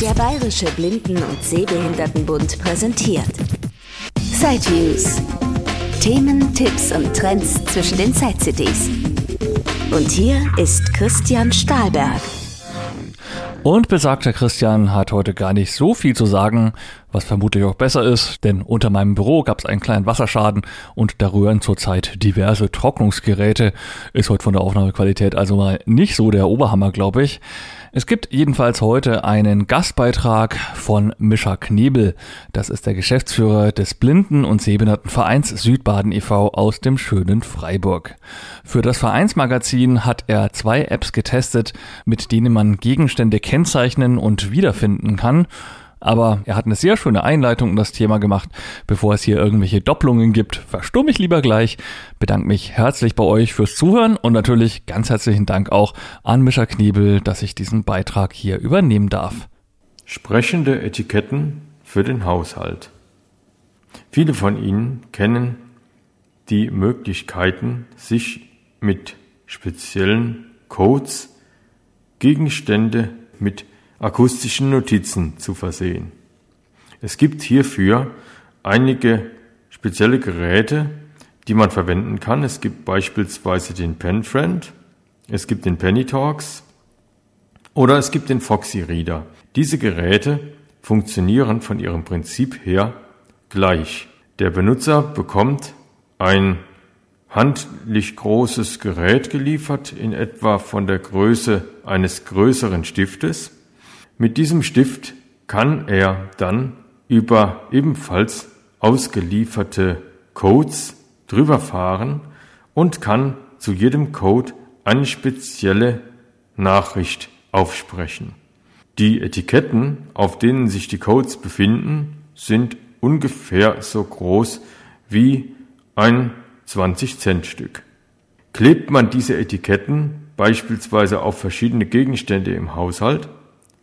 Der Bayerische Blinden- und Sehbehindertenbund präsentiert Sideviews. Themen, Tipps und Trends zwischen den Zeit-CDs. Und hier ist Christian Stahlberg. Und besagter Christian hat heute gar nicht so viel zu sagen, was vermutlich auch besser ist, denn unter meinem Büro gab es einen kleinen Wasserschaden und da rühren zurzeit diverse Trocknungsgeräte. Ist heute von der Aufnahmequalität also mal nicht so der Oberhammer, glaube ich. Es gibt jedenfalls heute einen Gastbeitrag von Mischa Knebel. Das ist der Geschäftsführer des Blinden- und Sehbehindertenvereins Südbaden e.V. aus dem schönen Freiburg. Für das Vereinsmagazin hat er zwei Apps getestet, mit denen man Gegenstände kennzeichnen und wiederfinden kann. Aber er hat eine sehr schöne Einleitung in das Thema gemacht. Bevor es hier irgendwelche Doppelungen gibt, verstumme ich lieber gleich. Bedanke mich herzlich bei euch fürs Zuhören und natürlich ganz herzlichen Dank auch an Mischa Knebel, dass ich diesen Beitrag hier übernehmen darf. Sprechende Etiketten für den Haushalt. Viele von Ihnen kennen die Möglichkeiten, sich mit speziellen Codes Gegenstände mit akustischen Notizen zu versehen. Es gibt hierfür einige spezielle Geräte, die man verwenden kann. Es gibt beispielsweise den PenFriend, es gibt den PennyTalks oder es gibt den Foxy Reader. Diese Geräte funktionieren von ihrem Prinzip her gleich. Der Benutzer bekommt ein handlich großes Gerät geliefert, in etwa von der Größe eines größeren Stiftes. Mit diesem Stift kann er dann über ebenfalls ausgelieferte Codes drüber fahren und kann zu jedem Code eine spezielle Nachricht aufsprechen. Die Etiketten, auf denen sich die Codes befinden, sind ungefähr so groß wie ein 20-Cent-Stück. Klebt man diese Etiketten beispielsweise auf verschiedene Gegenstände im Haushalt,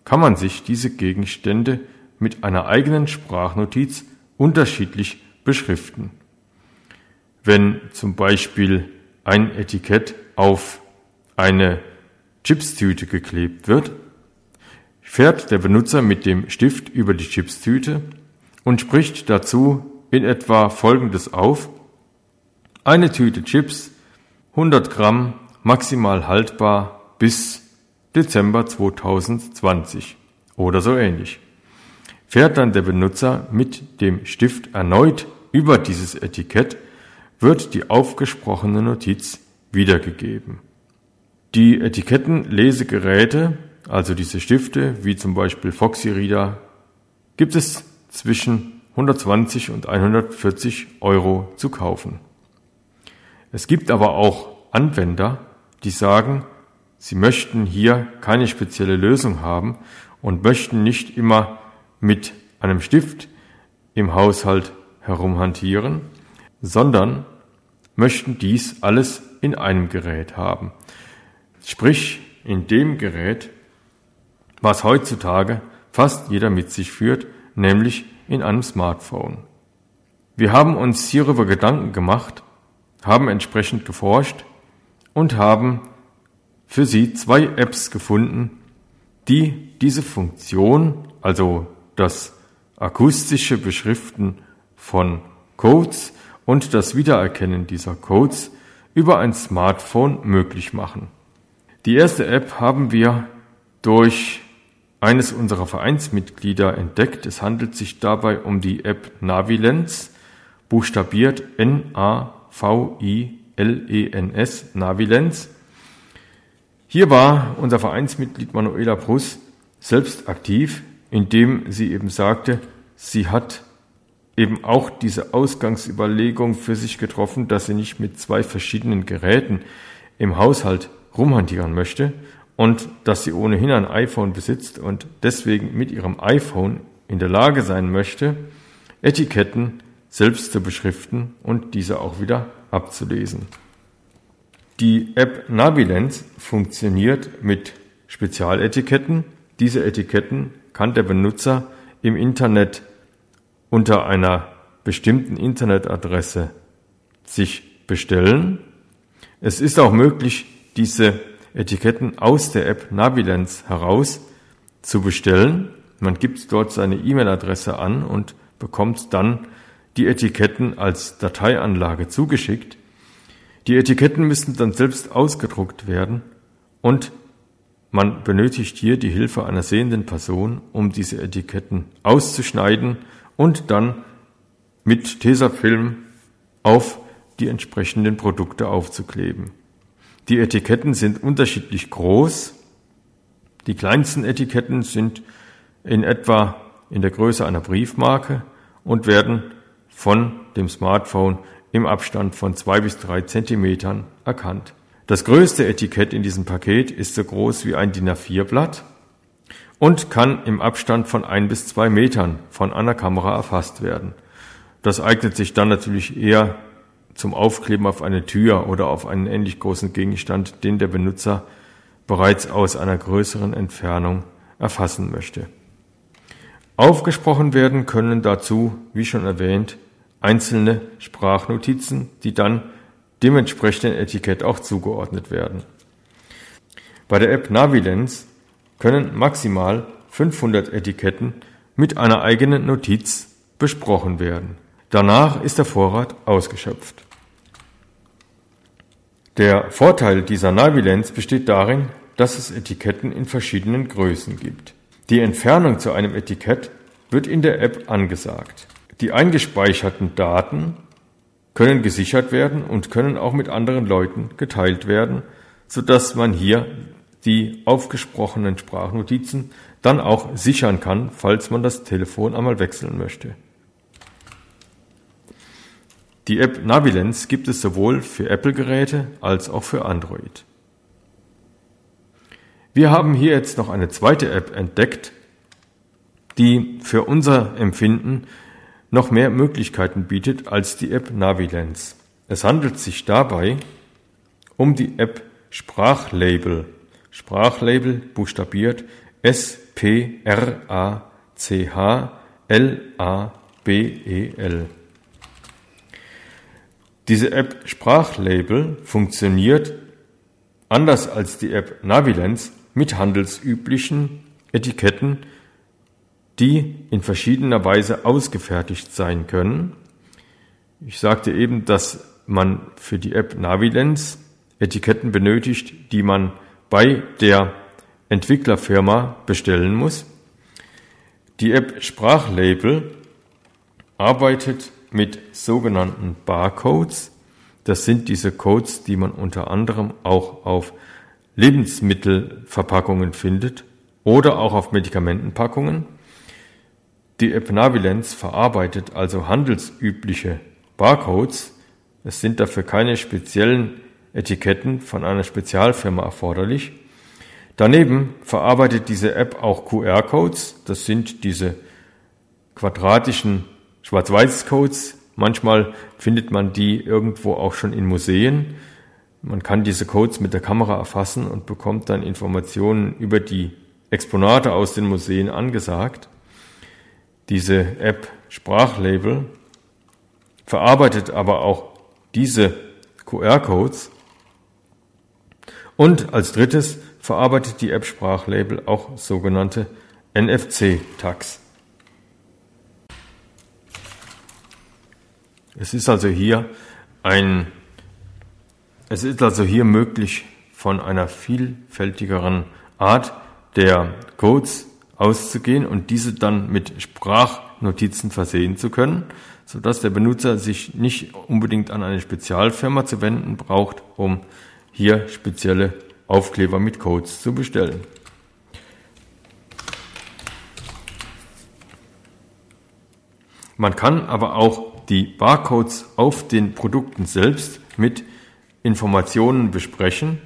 kann man sich diese Gegenstände mit einer eigenen Sprachnotiz unterschiedlich beschriften. Wenn zum Beispiel ein Etikett auf eine Chipstüte geklebt wird, fährt der Benutzer mit dem Stift über die Chipstüte und spricht dazu in etwa Folgendes auf. Eine Tüte Chips, 100 Gramm, maximal haltbar bis Dezember 2020 oder so ähnlich. Fährt dann der Benutzer mit dem Stift erneut über dieses Etikett, wird die aufgesprochene Notiz wiedergegeben. Die Etikettenlesegeräte, also diese Stifte, wie zum Beispiel Foxy Reader, gibt es zwischen 120 und 140 Euro zu kaufen. Es gibt aber auch Anwender, die sagen, Sie möchten hier keine spezielle Lösung haben und möchten nicht immer mit einem Stift im Haushalt herumhantieren, sondern möchten dies alles in einem Gerät haben. Sprich, in dem Gerät, was heutzutage fast jeder mit sich führt, nämlich in einem Smartphone. Wir haben uns hierüber Gedanken gemacht, haben entsprechend geforscht und haben für Sie zwei Apps gefunden, die diese Funktion, also das akustische Beschriften von Codes und das Wiedererkennen dieser Codes über ein Smartphone möglich machen. Die erste App haben wir durch eines unserer Vereinsmitglieder entdeckt. Es handelt sich dabei um die App Navilens, buchstabiert N-A-V-I-L-E-N-S, Navilens. Hier war unser Vereinsmitglied Manuela Bruss selbst aktiv, indem sie eben sagte, sie hat eben auch diese Ausgangsüberlegung für sich getroffen, dass sie nicht mit zwei verschiedenen Geräten im Haushalt rumhantieren möchte und dass sie ohnehin ein iPhone besitzt und deswegen mit ihrem iPhone in der Lage sein möchte, Etiketten selbst zu beschriften und diese auch wieder abzulesen. Die App Navilens funktioniert mit Spezialetiketten. Diese Etiketten kann der Benutzer im Internet unter einer bestimmten Internetadresse sich bestellen. Es ist auch möglich, diese Etiketten aus der App Navilens heraus zu bestellen Man gibt dort seine E-Mail-Adresse an und bekommt dann die Etiketten als Dateianlage zugeschickt. Die Etiketten müssen dann selbst ausgedruckt werden und man benötigt hier die Hilfe einer sehenden Person, um diese Etiketten auszuschneiden und dann mit Tesafilm auf die entsprechenden Produkte aufzukleben. Die Etiketten sind unterschiedlich groß. Die kleinsten Etiketten sind in etwa in der Größe einer Briefmarke und werden von dem Smartphone im Abstand von zwei bis drei Zentimetern erkannt. Das größte Etikett in diesem Paket ist so groß wie ein DIN A4-Blatt und kann im Abstand von ein bis zwei Metern von einer Kamera erfasst werden. Das eignet sich dann natürlich eher zum Aufkleben auf eine Tür oder auf einen ähnlich großen Gegenstand, den der Benutzer bereits aus einer größeren Entfernung erfassen möchte. Aufgesprochen werden können dazu, wie schon erwähnt, einzelne Sprachnotizen, die dann dem entsprechenden Etikett auch zugeordnet werden. Bei der App Navilens können maximal 500 Etiketten mit einer eigenen Notiz besprochen werden. Danach ist der Vorrat ausgeschöpft. Der Vorteil dieser Navilenz besteht darin, dass es Etiketten in verschiedenen Größen gibt. Die Entfernung zu einem Etikett wird in der App angesagt. Die eingespeicherten Daten können gesichert werden und können auch mit anderen Leuten geteilt werden, sodass man hier die aufgesprochenen Sprachnotizen dann auch sichern kann, falls man das Telefon einmal wechseln möchte. Die App Navilens gibt es sowohl für Apple-Geräte als auch für Android. Wir haben hier jetzt noch eine zweite App entdeckt, die für unser Empfinden noch mehr Möglichkeiten bietet als die App Navilens. Es handelt sich dabei um die App Sprachlabel. Sprachlabel buchstabiert S-P-R-A-C-H-L-A-B-E-L. Diese App Sprachlabel funktioniert anders als die App Navilens mit handelsüblichen Etiketten, die in verschiedener Weise ausgefertigt sein können. Ich sagte eben, dass man für die App Navilens Etiketten benötigt, die man bei der Entwicklerfirma bestellen muss. Die App Sprachlabel arbeitet mit sogenannten Barcodes. Das sind diese Codes, die man unter anderem auch auf Lebensmittelverpackungen findet oder auch auf Medikamentenpackungen. Die App Navilenz verarbeitet also handelsübliche Barcodes. Es sind dafür keine speziellen Etiketten von einer Spezialfirma erforderlich. Daneben verarbeitet diese App auch QR-Codes. Das sind diese quadratischen Schwarz-Weiß-Codes. Manchmal findet man die irgendwo auch schon in Museen. Man kann diese Codes mit der Kamera erfassen und bekommt dann Informationen über die Exponate aus den Museen angesagt. Diese App Sprachlabel verarbeitet aber auch diese QR-Codes. Und als drittes verarbeitet die App Sprachlabel auch sogenannte NFC-Tags. Es ist also hier ein, es ist also hier möglich, von einer vielfältigeren Art der Codes auszugehen und diese dann mit Sprachnotizen versehen zu können, sodass der Benutzer sich nicht unbedingt an eine Spezialfirma zu wenden braucht, um hier spezielle Aufkleber mit Codes zu bestellen. Man kann aber auch die Barcodes auf den Produkten selbst mit Informationen besprechen.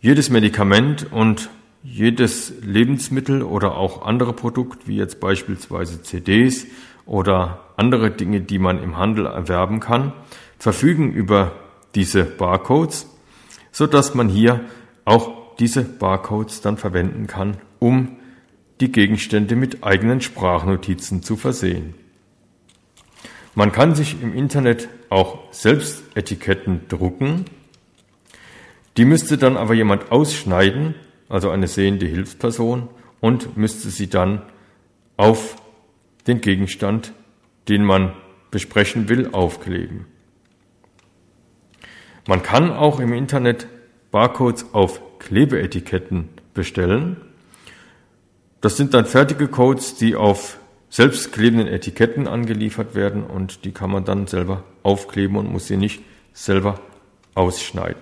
Jedes Medikament und jedes Lebensmittel oder auch andere Produkt, wie jetzt beispielsweise CDs oder andere Dinge, die man im Handel erwerben kann, verfügen über diese Barcodes, so dass man hier auch diese Barcodes dann verwenden kann, um die Gegenstände mit eigenen Sprachnotizen zu versehen. Man kann sich im Internet auch selbst Etiketten drucken. Die müsste dann aber jemand ausschneiden, also eine sehende Hilfsperson, und müsste sie dann auf den Gegenstand, den man besprechen will, aufkleben. Man kann auch im Internet Barcodes auf Klebeetiketten bestellen. Das sind dann fertige Codes, die auf selbstklebenden Etiketten angeliefert werden und die kann man dann selber aufkleben und muss sie nicht selber ausschneiden.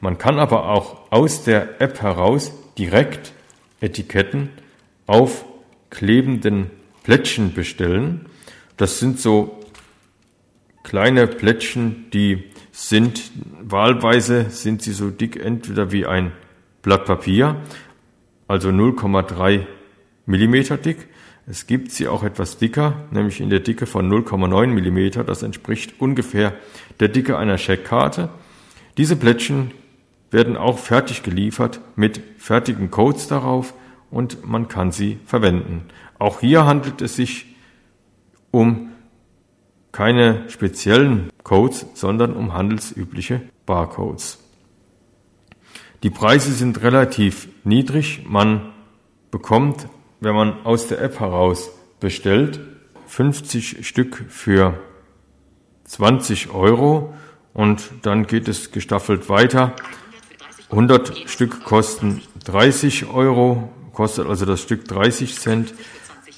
Man kann aber auch aus der App heraus direkt Etiketten auf klebenden Plättchen bestellen. Das sind so kleine Plättchen, die sind wahlweise sind sie so dick entweder wie ein Blatt Papier, also 0,3 Millimeter dick. Es gibt sie auch etwas dicker, nämlich in der Dicke von 0,9 Millimeter. Das entspricht ungefähr der Dicke einer Scheckkarte. Diese Plättchen werden auch fertig geliefert mit fertigen Codes darauf und man kann sie verwenden. Auch hier handelt es sich um keine speziellen Codes, sondern um handelsübliche Barcodes. Die Preise sind relativ niedrig. Man bekommt, wenn man aus der App heraus bestellt, 50 Stück für 20 Euro und dann geht es gestaffelt weiter. 100 Stück kosten 30 Euro, kostet also das Stück 30 Cent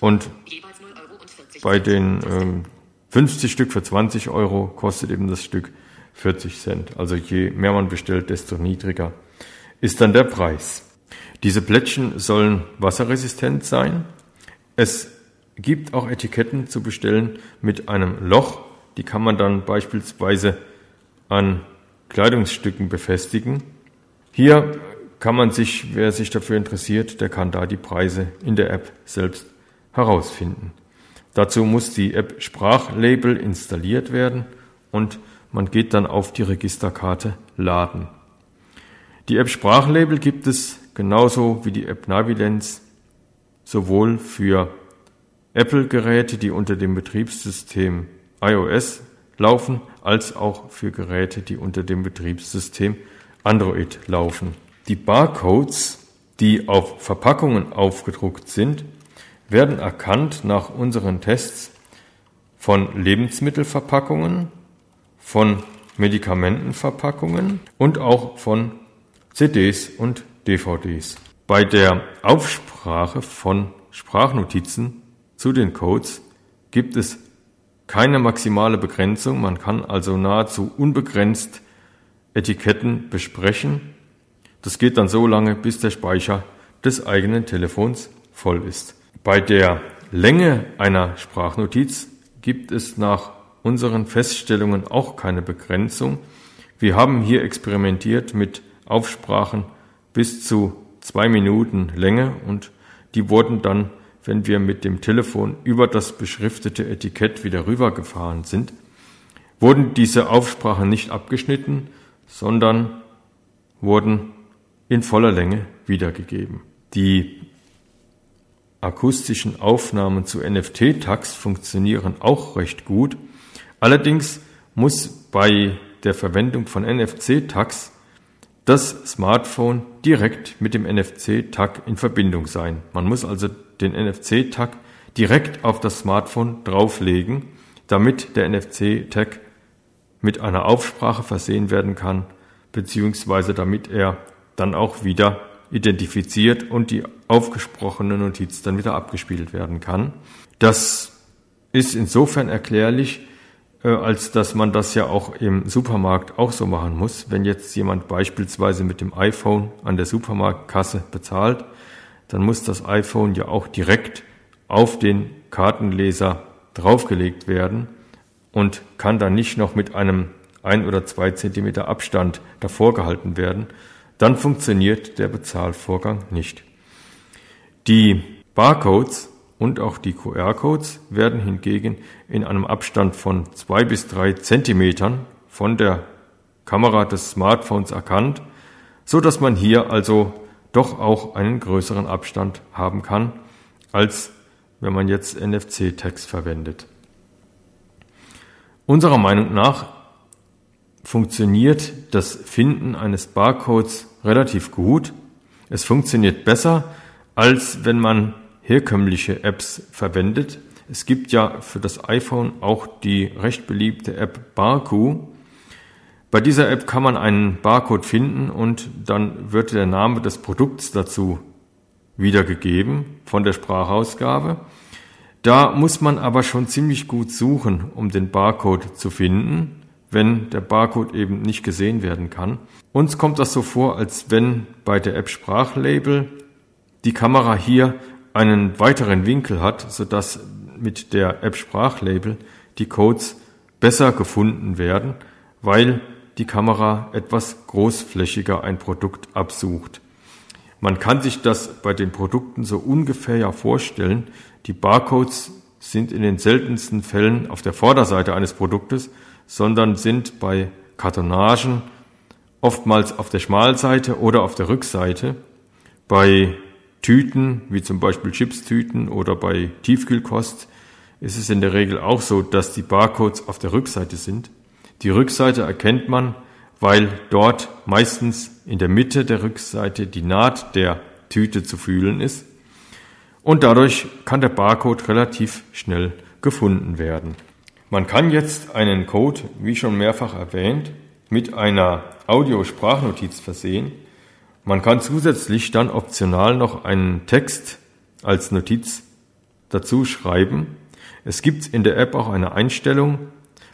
und bei den ähm, 50 Stück für 20 Euro kostet eben das Stück 40 Cent. Also je mehr man bestellt, desto niedriger ist dann der Preis. Diese Plättchen sollen wasserresistent sein. Es gibt auch Etiketten zu bestellen mit einem Loch. Die kann man dann beispielsweise an Kleidungsstücken befestigen. Hier kann man sich, wer sich dafür interessiert, der kann da die Preise in der App selbst herausfinden. Dazu muss die App Sprachlabel installiert werden und man geht dann auf die Registerkarte Laden. Die App Sprachlabel gibt es genauso wie die App Navilenz sowohl für Apple-Geräte, die unter dem Betriebssystem iOS laufen, als auch für Geräte, die unter dem Betriebssystem Android laufen. Die Barcodes, die auf Verpackungen aufgedruckt sind, werden erkannt nach unseren Tests von Lebensmittelverpackungen, von Medikamentenverpackungen und auch von CDs und DVDs. Bei der Aufsprache von Sprachnotizen zu den Codes gibt es keine maximale Begrenzung. Man kann also nahezu unbegrenzt Etiketten besprechen. Das geht dann so lange, bis der Speicher des eigenen Telefons voll ist. Bei der Länge einer Sprachnotiz gibt es nach unseren Feststellungen auch keine Begrenzung. Wir haben hier experimentiert mit Aufsprachen bis zu zwei Minuten Länge und die wurden dann, wenn wir mit dem Telefon über das beschriftete Etikett wieder rübergefahren sind, wurden diese Aufsprachen nicht abgeschnitten, sondern wurden in voller Länge wiedergegeben. Die akustischen Aufnahmen zu NFT-Tags funktionieren auch recht gut. Allerdings muss bei der Verwendung von NFC-Tags das Smartphone direkt mit dem NFC-Tag in Verbindung sein. Man muss also den NFC-Tag direkt auf das Smartphone drauflegen, damit der NFC-Tag mit einer Aufsprache versehen werden kann, beziehungsweise damit er dann auch wieder identifiziert und die aufgesprochene Notiz dann wieder abgespielt werden kann. Das ist insofern erklärlich, äh, als dass man das ja auch im Supermarkt auch so machen muss. Wenn jetzt jemand beispielsweise mit dem iPhone an der Supermarktkasse bezahlt, dann muss das iPhone ja auch direkt auf den Kartenleser draufgelegt werden und kann dann nicht noch mit einem ein oder zwei Zentimeter Abstand davor gehalten werden, dann funktioniert der Bezahlvorgang nicht. Die Barcodes und auch die QR-Codes werden hingegen in einem Abstand von zwei bis drei Zentimetern von der Kamera des Smartphones erkannt, so dass man hier also doch auch einen größeren Abstand haben kann, als wenn man jetzt NFC-Tags verwendet. Unserer Meinung nach funktioniert das Finden eines Barcodes relativ gut. Es funktioniert besser, als wenn man herkömmliche Apps verwendet. Es gibt ja für das iPhone auch die recht beliebte App Barku. Bei dieser App kann man einen Barcode finden und dann wird der Name des Produkts dazu wiedergegeben von der Sprachausgabe. Da muss man aber schon ziemlich gut suchen, um den Barcode zu finden, wenn der Barcode eben nicht gesehen werden kann. Uns kommt das so vor, als wenn bei der App Sprachlabel die Kamera hier einen weiteren Winkel hat, sodass mit der App Sprachlabel die Codes besser gefunden werden, weil die Kamera etwas großflächiger ein Produkt absucht. Man kann sich das bei den Produkten so ungefähr ja vorstellen. Die Barcodes sind in den seltensten Fällen auf der Vorderseite eines Produktes, sondern sind bei Kartonagen oftmals auf der Schmalseite oder auf der Rückseite. Bei Tüten, wie zum Beispiel Chipstüten oder bei Tiefkühlkost, ist es in der Regel auch so, dass die Barcodes auf der Rückseite sind. Die Rückseite erkennt man, weil dort meistens in der Mitte der Rückseite die Naht der Tüte zu fühlen ist. Und dadurch kann der Barcode relativ schnell gefunden werden. Man kann jetzt einen Code, wie schon mehrfach erwähnt, mit einer Audiosprachnotiz versehen. Man kann zusätzlich dann optional noch einen Text als Notiz dazu schreiben. Es gibt in der App auch eine Einstellung,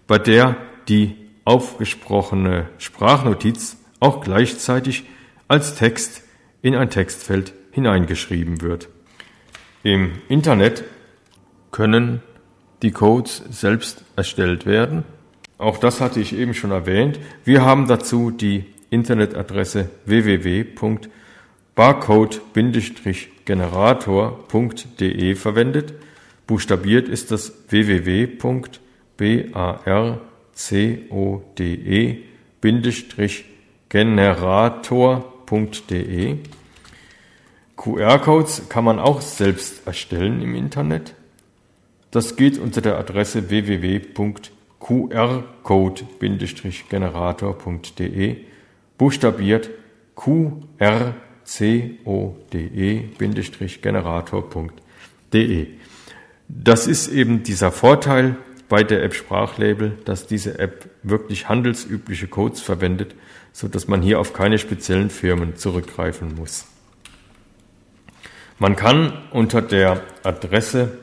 bei der die aufgesprochene Sprachnotiz auch gleichzeitig als Text in ein Textfeld hineingeschrieben wird. Im Internet können die Codes selbst erstellt werden. Auch das hatte ich eben schon erwähnt. Wir haben dazu die Internetadresse www.barcode-generator.de verwendet. Buchstabiert ist das www.barcode-generator.de. QR-Codes kann man auch selbst erstellen im Internet. Das geht unter der Adresse www.qrcode-generator.de, buchstabiert qrcode-generator.de. Das ist eben dieser Vorteil bei der App Sprachlabel, dass diese App wirklich handelsübliche Codes verwendet, so dass man hier auf keine speziellen Firmen zurückgreifen muss. Man kann unter der Adresse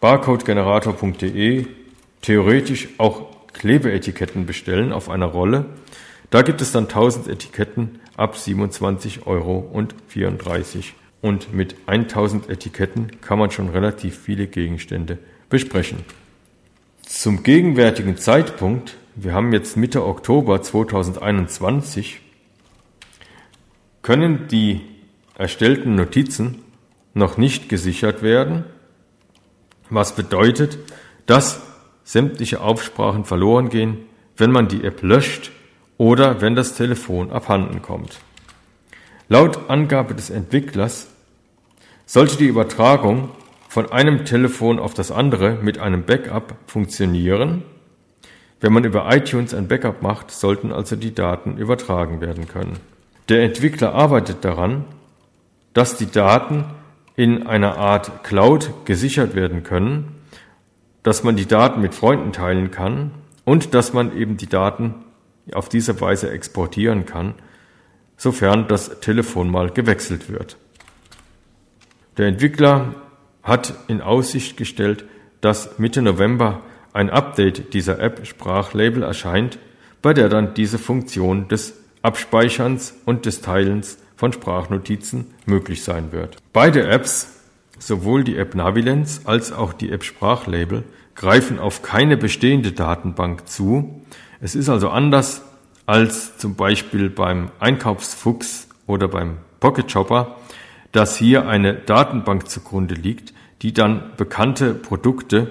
barcodegenerator.de theoretisch auch Klebeetiketten bestellen auf einer Rolle. Da gibt es dann 1000 Etiketten ab 27,34 Euro. Und mit 1000 Etiketten kann man schon relativ viele Gegenstände besprechen. Zum gegenwärtigen Zeitpunkt, wir haben jetzt Mitte Oktober 2021, können die erstellten Notizen noch nicht gesichert werden was bedeutet, dass sämtliche Aufsprachen verloren gehen, wenn man die App löscht oder wenn das Telefon abhanden kommt. Laut Angabe des Entwicklers sollte die Übertragung von einem Telefon auf das andere mit einem Backup funktionieren. Wenn man über iTunes ein Backup macht, sollten also die Daten übertragen werden können. Der Entwickler arbeitet daran, dass die Daten in einer Art Cloud gesichert werden können, dass man die Daten mit Freunden teilen kann und dass man eben die Daten auf diese Weise exportieren kann, sofern das Telefon mal gewechselt wird. Der Entwickler hat in Aussicht gestellt, dass Mitte November ein Update dieser App Sprachlabel erscheint, bei der dann diese Funktion des Abspeicherns und des Teilens von Sprachnotizen möglich sein wird. Beide Apps, sowohl die App Navilens als auch die App Sprachlabel, greifen auf keine bestehende Datenbank zu. Es ist also anders als zum Beispiel beim Einkaufsfuchs oder beim Pocket Shopper, dass hier eine Datenbank zugrunde liegt, die dann bekannte Produkte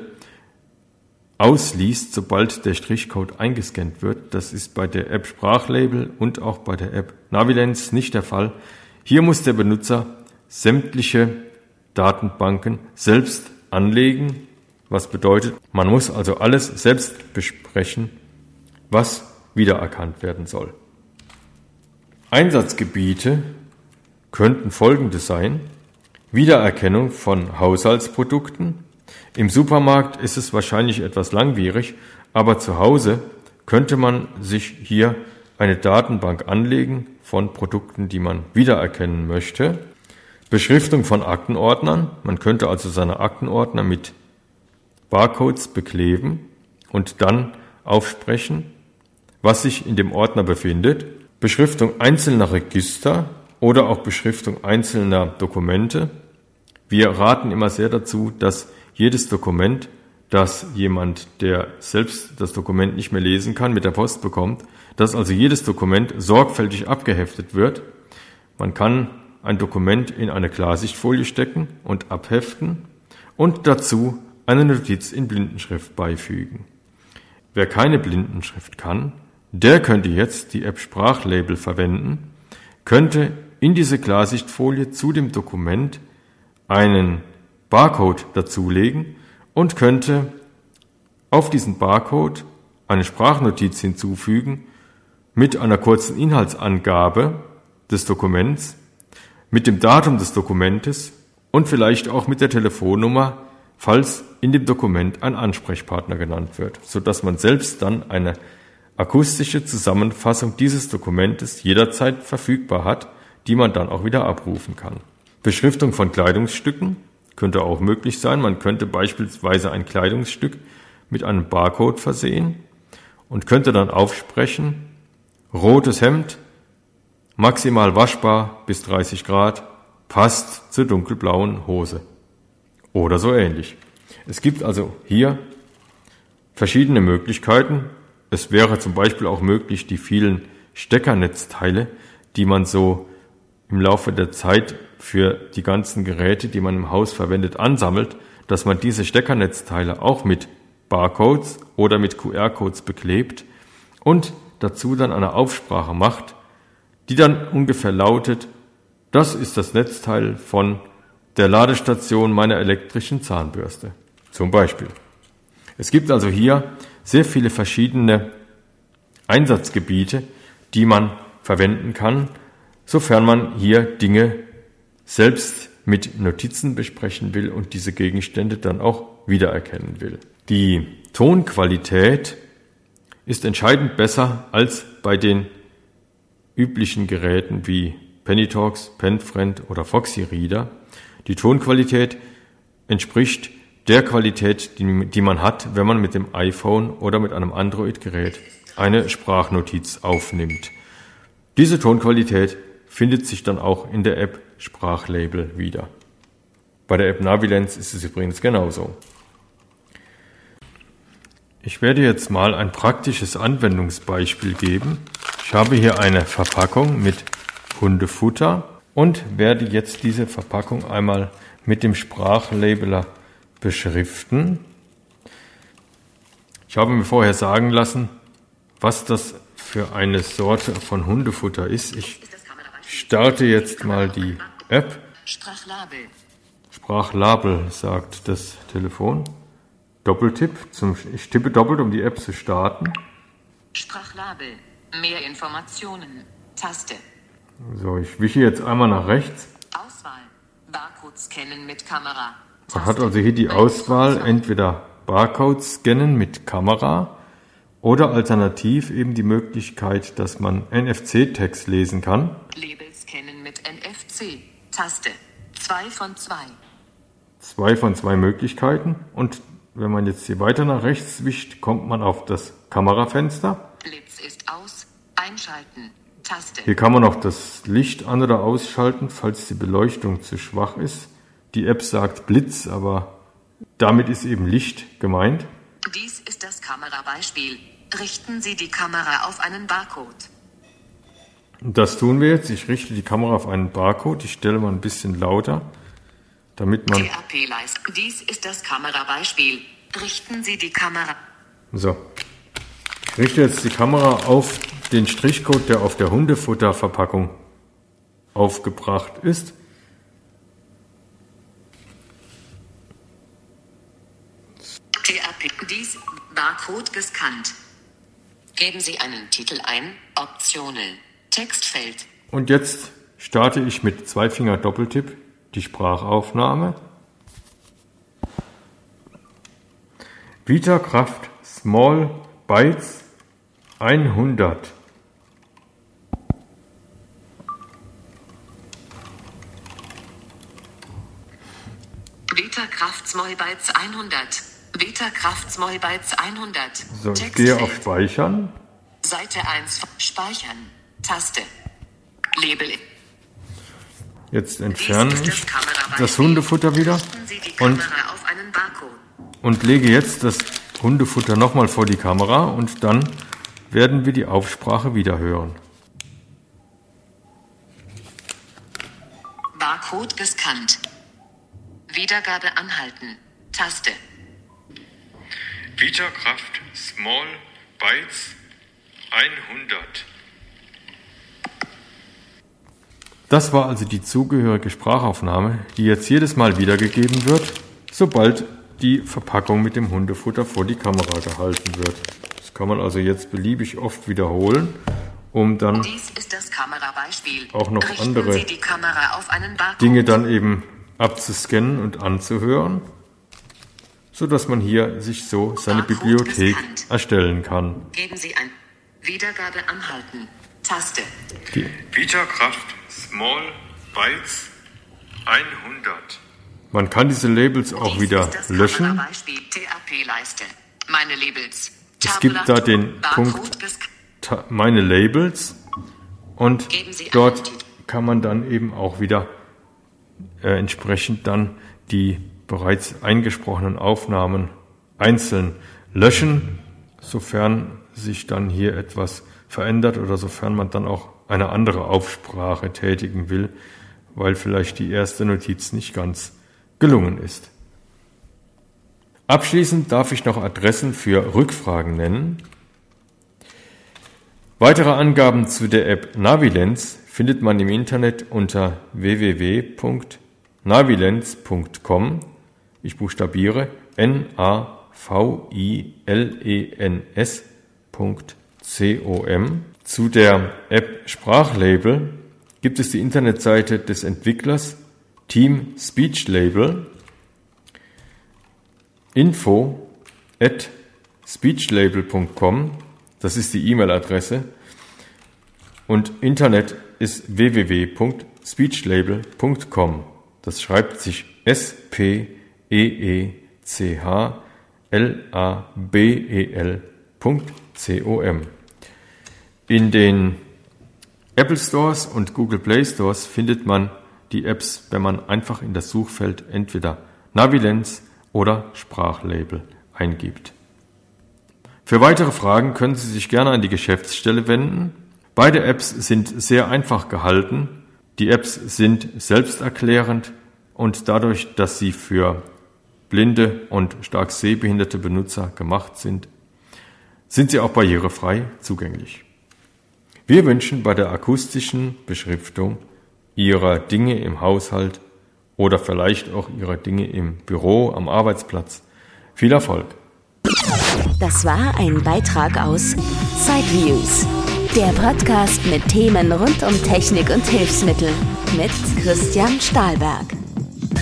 ausliest, sobald der Strichcode eingescannt wird. Das ist bei der App Sprachlabel und auch bei der App Navilens nicht der Fall. Hier muss der Benutzer sämtliche Datenbanken selbst anlegen, was bedeutet, man muss also alles selbst besprechen, was wiedererkannt werden soll. Einsatzgebiete könnten folgende sein. Wiedererkennung von Haushaltsprodukten. Im Supermarkt ist es wahrscheinlich etwas langwierig, aber zu Hause könnte man sich hier eine Datenbank anlegen von Produkten, die man wiedererkennen möchte. Beschriftung von Aktenordnern. Man könnte also seine Aktenordner mit Barcodes bekleben und dann aufsprechen, was sich in dem Ordner befindet. Beschriftung einzelner Register oder auch Beschriftung einzelner Dokumente. Wir raten immer sehr dazu, dass jedes Dokument, das jemand, der selbst das Dokument nicht mehr lesen kann, mit der Post bekommt, dass also jedes Dokument sorgfältig abgeheftet wird. Man kann ein Dokument in eine Klarsichtfolie stecken und abheften und dazu eine Notiz in Blindenschrift beifügen. Wer keine Blindenschrift kann, der könnte jetzt die App Sprachlabel verwenden, könnte in diese Klarsichtfolie zu dem Dokument einen Barcode dazulegen und könnte auf diesen Barcode eine Sprachnotiz hinzufügen mit einer kurzen Inhaltsangabe des Dokuments, mit dem Datum des Dokumentes und vielleicht auch mit der Telefonnummer, falls in dem Dokument ein Ansprechpartner genannt wird, so dass man selbst dann eine akustische Zusammenfassung dieses Dokumentes jederzeit verfügbar hat, die man dann auch wieder abrufen kann. Beschriftung von Kleidungsstücken könnte auch möglich sein. Man könnte beispielsweise ein Kleidungsstück mit einem Barcode versehen und könnte dann aufsprechen, rotes Hemd, maximal waschbar bis 30 Grad, passt zur dunkelblauen Hose oder so ähnlich. Es gibt also hier verschiedene Möglichkeiten. Es wäre zum Beispiel auch möglich, die vielen Steckernetzteile, die man so im Laufe der Zeit für die ganzen Geräte, die man im Haus verwendet, ansammelt, dass man diese Steckernetzteile auch mit Barcodes oder mit QR-Codes beklebt und dazu dann eine Aufsprache macht, die dann ungefähr lautet, das ist das Netzteil von der Ladestation meiner elektrischen Zahnbürste. Zum Beispiel. Es gibt also hier sehr viele verschiedene Einsatzgebiete, die man verwenden kann, sofern man hier Dinge selbst mit Notizen besprechen will und diese Gegenstände dann auch wiedererkennen will. Die Tonqualität ist entscheidend besser als bei den üblichen Geräten wie Pennytalks, Penfriend oder Foxy Reader. Die Tonqualität entspricht der Qualität, die, die man hat, wenn man mit dem iPhone oder mit einem Android-Gerät eine Sprachnotiz aufnimmt. Diese Tonqualität findet sich dann auch in der App Sprachlabel wieder. Bei der App Navilens ist es übrigens genauso. Ich werde jetzt mal ein praktisches Anwendungsbeispiel geben. Ich habe hier eine Verpackung mit Hundefutter und werde jetzt diese Verpackung einmal mit dem Sprachlabeler beschriften. Ich habe mir vorher sagen lassen, was das für eine Sorte von Hundefutter ist. Ich starte jetzt mal die App. Sprachlabel. Sprachlabel, sagt das Telefon. Doppeltipp. Zum, ich tippe doppelt, um die App zu starten. Sprachlabel. Mehr Informationen. Taste. So, ich wische jetzt einmal nach rechts. Auswahl. Barcode scannen mit Kamera. Taste. Man hat also hier die Auswahl, entweder Barcode scannen mit Kamera oder alternativ eben die Möglichkeit, dass man NFC-Text lesen kann. Label scannen mit NFC. Taste. Zwei von zwei. Zwei von zwei Möglichkeiten. Und wenn man jetzt hier weiter nach rechts wischt, kommt man auf das Kamerafenster. Blitz ist aus. Einschalten. Taste. Hier kann man auch das Licht an- oder ausschalten, falls die Beleuchtung zu schwach ist. Die App sagt Blitz, aber damit ist eben Licht gemeint. Dies ist das Kamerabeispiel. Richten Sie die Kamera auf einen Barcode. Das tun wir jetzt. Ich richte die Kamera auf einen Barcode. Ich stelle mal ein bisschen lauter, damit man. TAP-Leiste. Dies ist das Kamerabeispiel. Richten Sie die Kamera. So. Ich richte jetzt die Kamera auf den Strichcode, der auf der Hundefutterverpackung aufgebracht ist. TAP. Dies Barcode gescannt. Geben Sie einen Titel ein. Optionen. Textfeld. Und jetzt starte ich mit Zweifinger Doppeltipp die Sprachaufnahme. Vitakraft Small Bytes 100. Vitakraft Small Bytes 100. Vitakraft Small Bytes 100. So, ich gehe auf Speichern. Seite 1. Speichern. Taste. Label. Jetzt entferne ich das Hundefutter wieder und, und lege jetzt das Hundefutter nochmal vor die Kamera und dann werden wir die Aufsprache wieder hören. Barcode gescannt. Wiedergabe anhalten. Taste. Vitakraft Small Bytes 100. Das war also die zugehörige Sprachaufnahme, die jetzt jedes Mal wiedergegeben wird, sobald die Verpackung mit dem Hundefutter vor die Kamera gehalten wird. Das kann man also jetzt beliebig oft wiederholen, um dann auch noch Richten andere Dinge dann eben abzuscannen und anzuhören, sodass man hier sich so seine Bibliothek erstellen kann. Geben Sie ein Wiedergabe anhalten. Taste. Die Vitakraft Small Bytes 100. Man kann diese Labels auch wieder löschen. Meine Labels. Es gibt da den Punkt Meine Labels und dort kann man dann eben auch wieder äh, entsprechend dann die bereits eingesprochenen Aufnahmen einzeln löschen, sofern sich dann hier etwas verändert oder sofern man dann auch eine andere Aufsprache tätigen will, weil vielleicht die erste Notiz nicht ganz gelungen ist. Abschließend darf ich noch Adressen für Rückfragen nennen. Weitere Angaben zu der App Navilens findet man im Internet unter www.navilens.com. Ich buchstabiere N-A-V-I-L-E-N-S.com. Zu der App Sprachlabel gibt es die Internetseite des Entwicklers Team Speech Label info at speechlabel.com, das ist die E-Mail-Adresse und Internet ist www.speechlabel.com. Das schreibt sich S-P-E-E-C-H-L-A-B-E-L.com. In den Apple Stores und Google Play Stores findet man die Apps, wenn man einfach in das Suchfeld entweder Navilenz oder Sprachlabel eingibt. Für weitere Fragen können Sie sich gerne an die Geschäftsstelle wenden. Beide Apps sind sehr einfach gehalten. Die Apps sind selbsterklärend und dadurch, dass sie für blinde und stark sehbehinderte Benutzer gemacht sind, sind sie auch barrierefrei zugänglich. Wir wünschen bei der akustischen Beschriftung Ihrer Dinge im Haushalt oder vielleicht auch Ihrer Dinge im Büro, am Arbeitsplatz viel Erfolg. Das war ein Beitrag aus Sideviews, der Podcast mit Themen rund um Technik und Hilfsmittel mit Christian Stahlberg.